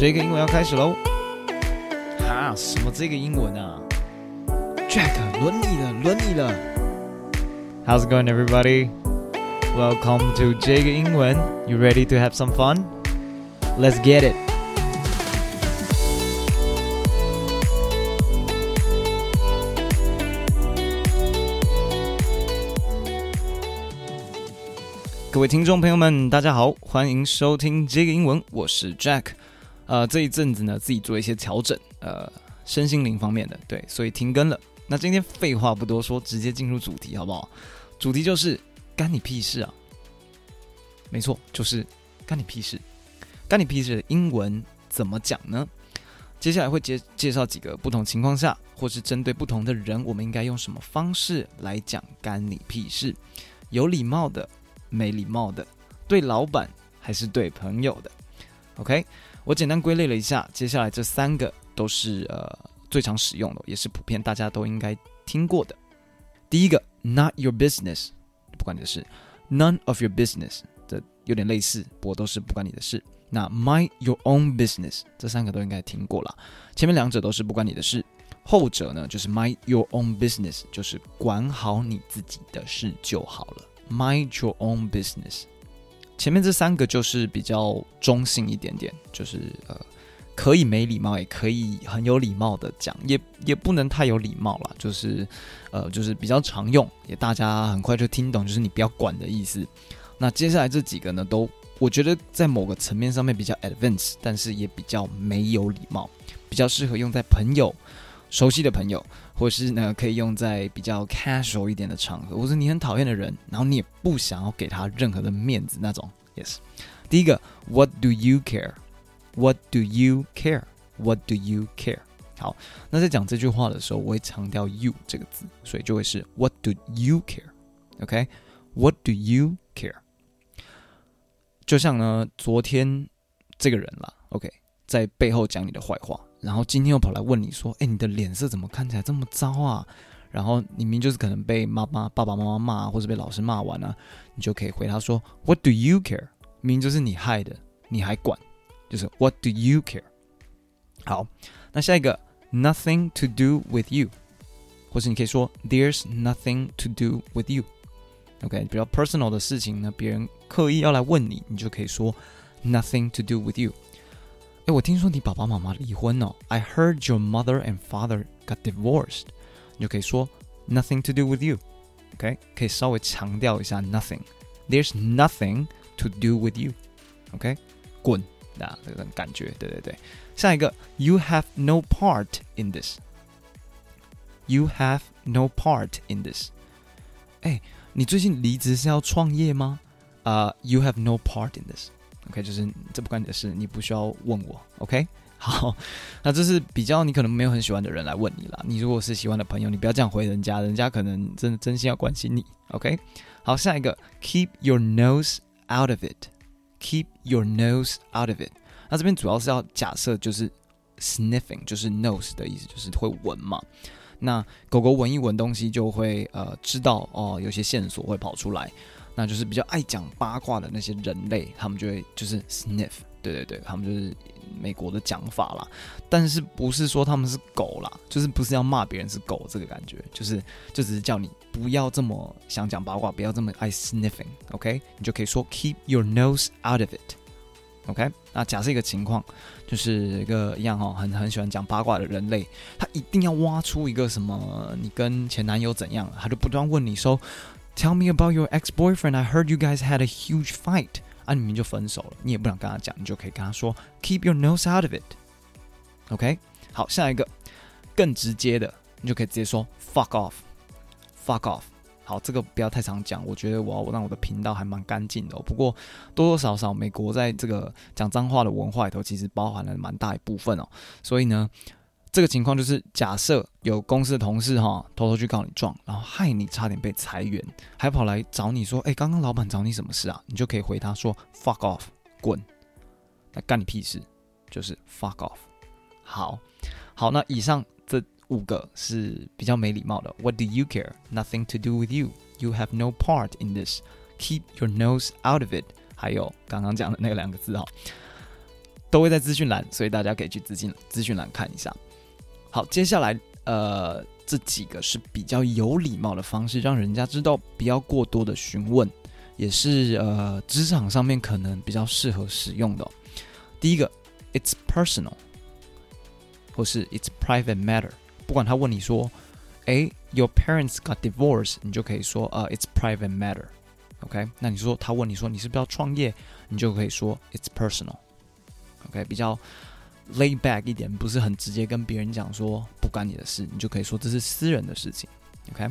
这个英文要开始喽！哈，什么这个英文啊？Jack，轮你了，轮你了。How's it going, everybody? Welcome to 这个英文。You ready to have some fun? Let's get it. 各位听众朋友们，大家好，欢迎收听这个英文，我是 Jack。 呃，这一阵子呢，自己做一些调整，呃，身心灵方面的，对，所以停更了。那今天废话不多说，直接进入主题，好不好？主题就是干你屁事啊！没错，就是干你屁事。干你屁事的英文怎么讲呢？接下来会介介绍几个不同情况下，或是针对不同的人，我们应该用什么方式来讲干你屁事？有礼貌的。没礼貌的，对老板还是对朋友的？OK，我简单归类了一下，接下来这三个都是呃最常使用的，也是普遍大家都应该听过的。第一个，Not your business，不关你的事；None of your business，这有点类似，不过都是不关你的事。那 Mind your own business，这三个都应该听过了。前面两者都是不关你的事，后者呢就是 Mind your own business，就是管好你自己的事就好了。Mind your own business。前面这三个就是比较中性一点点，就是呃，可以没礼貌，也可以很有礼貌的讲，也也不能太有礼貌了，就是呃，就是比较常用，也大家很快就听懂，就是你不要管的意思。那接下来这几个呢，都我觉得在某个层面上面比较 advanced，但是也比较没有礼貌，比较适合用在朋友。熟悉的朋友，或是呢，可以用在比较 casual 一点的场合，或是你很讨厌的人，然后你也不想要给他任何的面子那种。Yes，第一个，What do you care？What do you care？What do you care？好，那在讲这句话的时候，我会强调 you 这个字，所以就会是 What do you care？OK？What do you care？就像呢，昨天这个人啦，OK，在背后讲你的坏话。然后今天又跑来问你说：“哎，你的脸色怎么看起来这么糟啊？”然后你明明就是可能被妈妈、爸爸妈妈骂，或者被老师骂完了啊，你就可以回他说：“What do you care？” 明明就是你害的，你还管？就是 “What do you care？” 好，那下一个 “Nothing to do with you”，或是你可以说 “There's nothing to do with you”。OK，比较 personal 的事情呢，别人刻意要来问你，你就可以说 “Nothing to do with you”。诶，我听说你爸爸妈妈离婚哦。I heard your mother and father got divorced。你就可以说 nothing to do with you。OK，可以稍微强调一下 nothing。There's nothing to do with you。OK，滚，那这个感觉，对对对。下一个，You have no part in this。You have no part in this。诶，你最近离职是要创业吗？啊，uh，You have no part in this。 OK，就是这不关你的事，你不需要问我。OK，好，那这是比较你可能没有很喜欢的人来问你啦。你如果是喜欢的朋友，你不要这样回人家，人家可能真的真心要关心你。OK，好，下一个，Keep your nose out of it。Keep your nose out of it。那这边主要是要假设就是 sniffing，就是 nose 的意思，就是会闻嘛。那狗狗闻一闻东西就会呃知道哦，有些线索会跑出来。那就是比较爱讲八卦的那些人类，他们就会就是 sniff，对对对，他们就是美国的讲法啦。但是不是说他们是狗啦，就是不是要骂别人是狗这个感觉，就是就只是叫你不要这么想讲八卦，不要这么爱 sniffing，OK？你就可以说 keep your nose out of it，OK？那假设一个情况，就是一个一样哈，很很喜欢讲八卦的人类，他一定要挖出一个什么，你跟前男友怎样，他就不断问你说。Tell me about your ex-boyfriend. I heard you guys had a huge fight. 啊，你们就分手了，你也不想跟他讲，你就可以跟他说，Keep your nose out of it. OK，好，下一个更直接的，你就可以直接说，Fuck off. Fuck off. 好，这个不要太常讲，我觉得我让我的频道还蛮干净的哦。不过多多少少，美国在这个讲脏话的文化里头，其实包含了蛮大一部分哦。所以呢。这个情况就是，假设有公司的同事哈，偷偷去告你状，然后害你差点被裁员，还跑来找你说，哎，刚刚老板找你什么事啊？你就可以回他说，fuck off，滚，那干你屁事，就是 fuck off。好，好，那以上这五个是比较没礼貌的。What do you care? Nothing to do with you. You have no part in this. Keep your nose out of it. 还有刚刚讲的那两个字哈。都会在资讯栏，所以大家可以去资讯资讯栏看一下。好，接下来呃这几个是比较有礼貌的方式，让人家知道不要过多的询问，也是呃职场上面可能比较适合使用的。第一个，It's personal，或是 It's private matter。不管他问你说，诶，Your parents got divorced，你就可以说呃，It's private matter。OK，那你说他问你说你是不是要创业，你就可以说 It's personal。OK，比较 lay back 一点，不是很直接跟别人讲说不关你的事，你就可以说这是私人的事情。OK，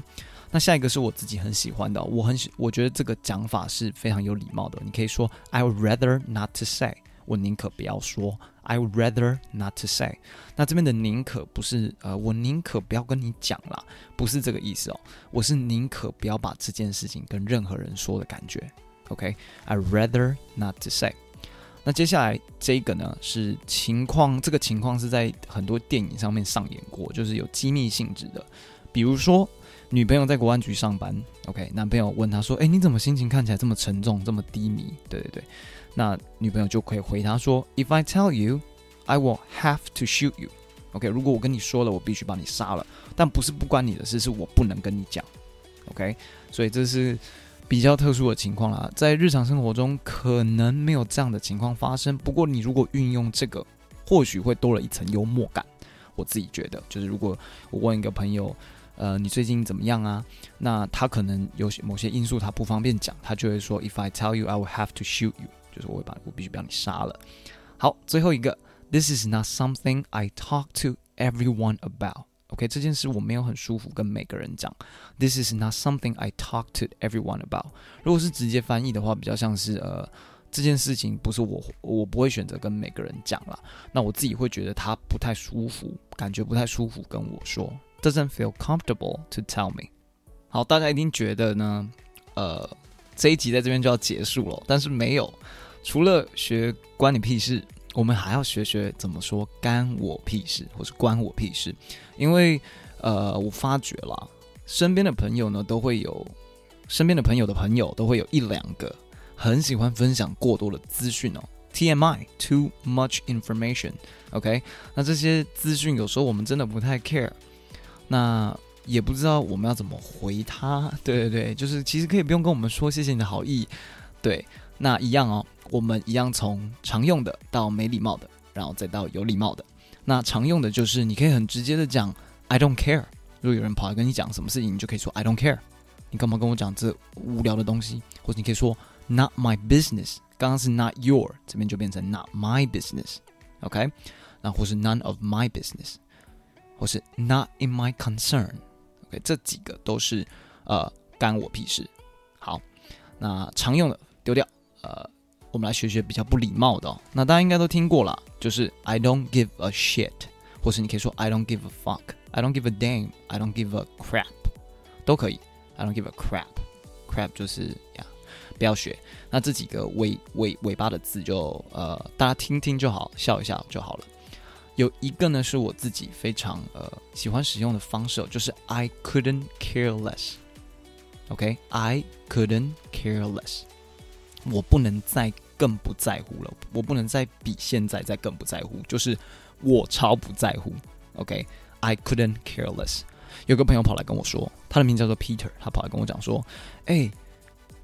那下一个是我自己很喜欢的，我很喜，我觉得这个讲法是非常有礼貌的。你可以说 I would rather not to say，我宁可不要说。I would rather not to say。那这边的宁可不是呃，我宁可不要跟你讲啦，不是这个意思哦，我是宁可不要把这件事情跟任何人说的感觉。OK，I would rather not to say。那接下来这个呢，是情况，这个情况是在很多电影上面上演过，就是有机密性质的。比如说，女朋友在国安局上班，OK，男朋友问她说：“诶，你怎么心情看起来这么沉重，这么低迷？”对对对，那女朋友就可以回答说：“If I tell you, I will have to shoot you。” OK，如果我跟你说了，我必须把你杀了，但不是不关你的事，是我不能跟你讲。OK，所以这是。比较特殊的情况啦，在日常生活中可能没有这样的情况发生。不过你如果运用这个，或许会多了一层幽默感。我自己觉得，就是如果我问一个朋友，呃，你最近怎么样啊？那他可能有些某些因素他不方便讲，他就会说：“If I tell you, I will have to shoot you。”就是我会把我必须把你杀了。好，最后一个，This is not something I talk to everyone about。OK，这件事我没有很舒服跟每个人讲。This is not something I talk to everyone about。如果是直接翻译的话，比较像是呃，这件事情不是我，我不会选择跟每个人讲啦。那我自己会觉得他不太舒服，感觉不太舒服跟我说，Doesn't feel comfortable to tell me。好，大家一定觉得呢，呃，这一集在这边就要结束了，但是没有，除了学关你屁事。我们还要学学怎么说“干我屁事”或是“关我屁事”，因为呃，我发觉了，身边的朋友呢都会有，身边的朋友的朋友都会有一两个很喜欢分享过多的资讯哦，TMI，too much information，OK，那这些资讯有时候我们真的不太 care，那也不知道我们要怎么回他，对对对，就是其实可以不用跟我们说谢谢你的好意，对，那一样哦。我们一样从常用的到没礼貌的，然后再到有礼貌的。那常用的就是你可以很直接的讲 I don't care。如果有人跑来跟你讲什么事情，你就可以说 I don't care。你干嘛跟我讲这无聊的东西？或者你可以说 Not my business。刚刚是 Not your，这边就变成 Not my business。OK，那或是 None of my business，或是 Not in my concern。OK，这几个都是呃干我屁事。好，那常用的丢掉，呃。我们来学学比较不礼貌的，那大家应该都听过了，就是 I don't give a shit，或是你可以说 I don't give a fuck，I don't give a damn，I don't give a crap，都可以。I don't give a crap，crap 就是呀，不要学。那这几个尾尾尾巴的字就呃，大家听听就好，笑一笑就好了。有一个呢是我自己非常呃喜欢使用的方式，就是 I couldn't care less。OK，I couldn't care less。我不能再更不在乎了，我不能再比现在再更不在乎，就是我超不在乎。OK，I couldn't care less。有个朋友跑来跟我说，他的名字叫做 Peter，他跑来跟我讲说：“哎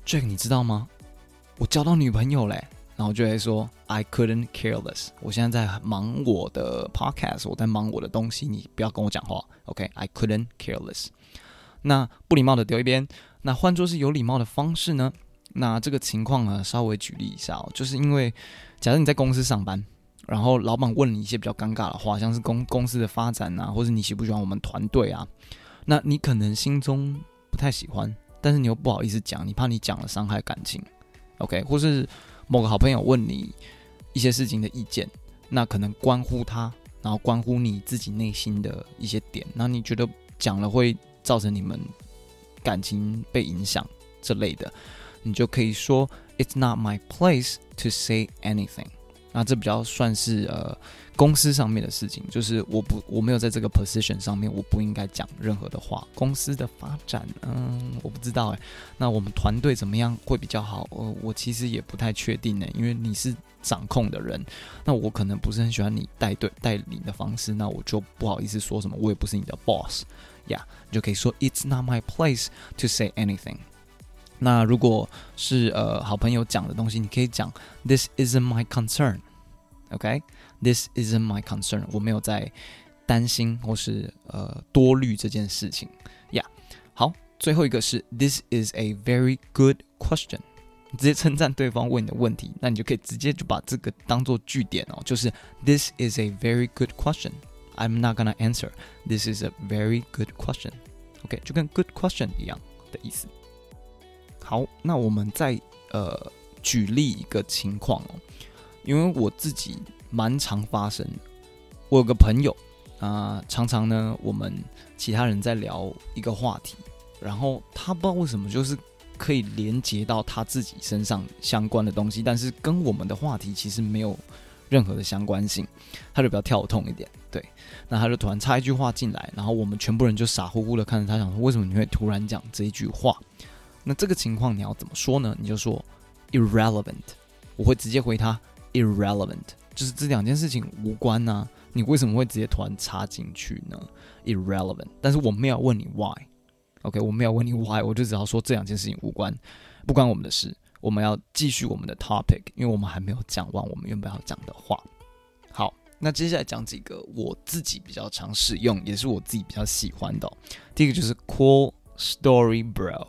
，Jack，你知道吗？我交到女朋友嘞。”然后就会说：“I couldn't care less。我现在在忙我的 podcast，我在忙我的东西，你不要跟我讲话。OK，I couldn't care less。那不礼貌的丢一边，那换作是有礼貌的方式呢？”那这个情况呢，稍微举例一下哦，就是因为假设你在公司上班，然后老板问你一些比较尴尬的话，像是公公司的发展啊，或者你喜不喜欢我们团队啊，那你可能心中不太喜欢，但是你又不好意思讲，你怕你讲了伤害感情，OK？或是某个好朋友问你一些事情的意见，那可能关乎他，然后关乎你自己内心的一些点，那你觉得讲了会造成你们感情被影响这类的。你就可以说，It's not my place to say anything。那这比较算是呃公司上面的事情，就是我不我没有在这个 position 上面，我不应该讲任何的话。公司的发展，嗯，我不知道诶。那我们团队怎么样会比较好？呃，我其实也不太确定呢，因为你是掌控的人，那我可能不是很喜欢你带队带领的方式，那我就不好意思说什么，我也不是你的 boss 呀，你就可以说 It's not my place to say anything。那如果是呃好朋友讲的东西，你可以讲 This isn't my concern，OK？This isn't my concern。我没有在担心或是呃多虑这件事情呀。Yeah. 好，最后一个是 This is a very good question。你直接称赞对方问你的问题，那你就可以直接就把这个当做句点哦，就是 This is a very good question。I'm not gonna answer. This is a very good question。OK，就跟 good question 一样的意思。 好，那我们再呃举例一个情况哦，因为我自己蛮常发生，我有个朋友啊、常常呢我们其他人在聊一个话题，然后他不知道为什么就是可以连接到他自己身上相关的东西，但是跟我们的话题其实没有任何的相关性，他就比较跳痛一点，对，那他就突然插一句话进来，然后我们全部人就傻乎乎的看着他，想说为什么你会突然讲这一句话？那这个情况你要怎么说呢？你就说 irrelevant，我会直接回他 irrelevant，就是这两件事情无关呐、啊。你为什么会直接突然插进去呢？irrelevant，但是我没有问你 why，OK，、我没有问你 why，我就只要说这两件事情无关，不关我们的事。我们要继续我们的 topic，因为我们还没有讲完我们原本要讲的话。好，那接下来讲几个我自己比较常使用，也是我自己比较喜欢的、哦。第一个就是 cool story bro。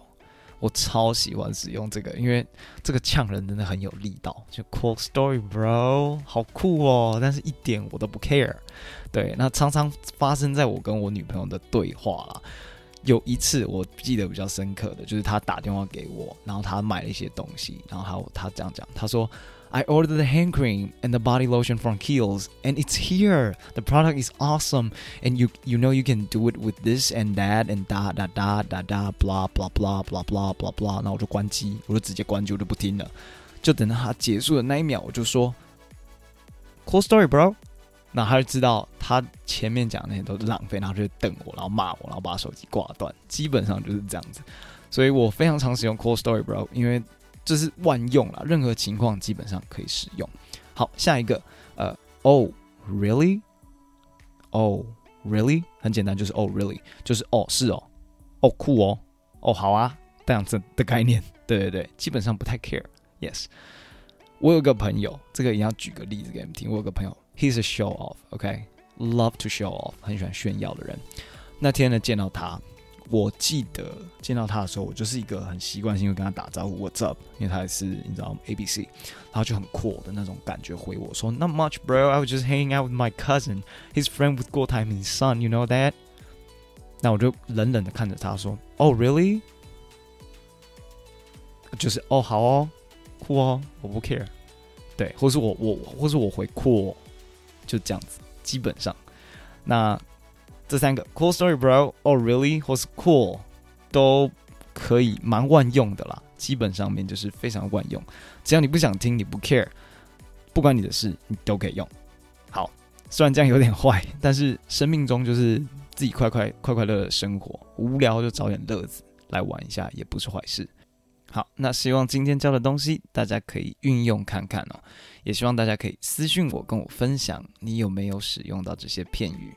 我超喜欢使用这个，因为这个呛人真的很有力道。就 cool story, bro，好酷哦！但是一点我都不 care。对，那常常发生在我跟我女朋友的对话啦。有一次我记得比较深刻的就是她打电话给我，然后她买了一些东西，然后她她这样讲，她说。I ordered the hand cream and the body lotion from Kiehl's, and it's here. The product is awesome, and you you know you can do it with this and that and da da da da da blah blah blah blah blah blah blah。那我就关机，我就直接关机，我就不听了。就等到他结束的那一秒，我就说，Cool story, bro。那他就知道他前面讲的那些都是浪费，然后就瞪我，然后骂我，然后把手机挂断。基本上就是这样子，所以我非常常使用 Cool story, bro，因为。 这是万用啦，任何情况基本上可以使用。好，下一个，呃，Oh really？Oh really？很简单，就是 Oh really，就是哦是哦，哦酷哦，哦好啊，这样子的概念。对对对，基本上不太 care。Yes，我有个朋友，这个也要举个例子给你们听。我有个朋友，He's a show off，OK，love to show off，很喜欢炫耀的人。那天呢，见到他。我记得见到他的时候，我就是一个很习惯性会跟他打招呼，What's up？因为他也是你知道吗 ABC，然后就很酷的那种感觉回我说，Not much, bro. I was just hanging out with my cousin. His friend with 郭台铭 son. You know that？那我就冷冷的看着他说，Oh really？就是哦好哦，酷哦，我不 care。对，或是我我或是我回酷哦，就这样子，基本上那。这三个 cool story bro，oh, really，或是 cool，都可以蛮万用的啦。基本上面就是非常万用，只要你不想听，你不 care，不关你的事，你都可以用。好，虽然这样有点坏，但是生命中就是自己快快快快乐乐生活，无聊就找点乐子来玩一下，也不是坏事。好，那希望今天教的东西大家可以运用看看哦，也希望大家可以私信我，跟我分享你有没有使用到这些片语。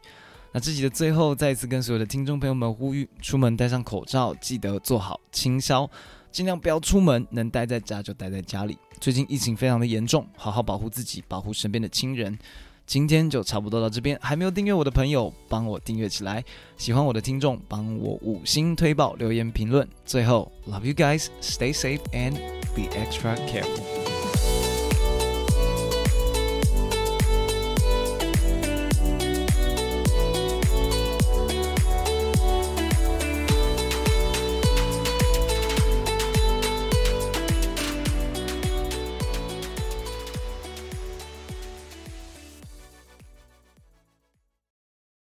那这集的最后，再一次跟所有的听众朋友们呼吁：出门戴上口罩，记得做好清消，尽量不要出门，能待在家就待在家里。最近疫情非常的严重，好好保护自己，保护身边的亲人。今天就差不多到这边，还没有订阅我的朋友，帮我订阅起来。喜欢我的听众，帮我五星推爆，留言评论。最后，Love you guys, stay safe and be extra careful.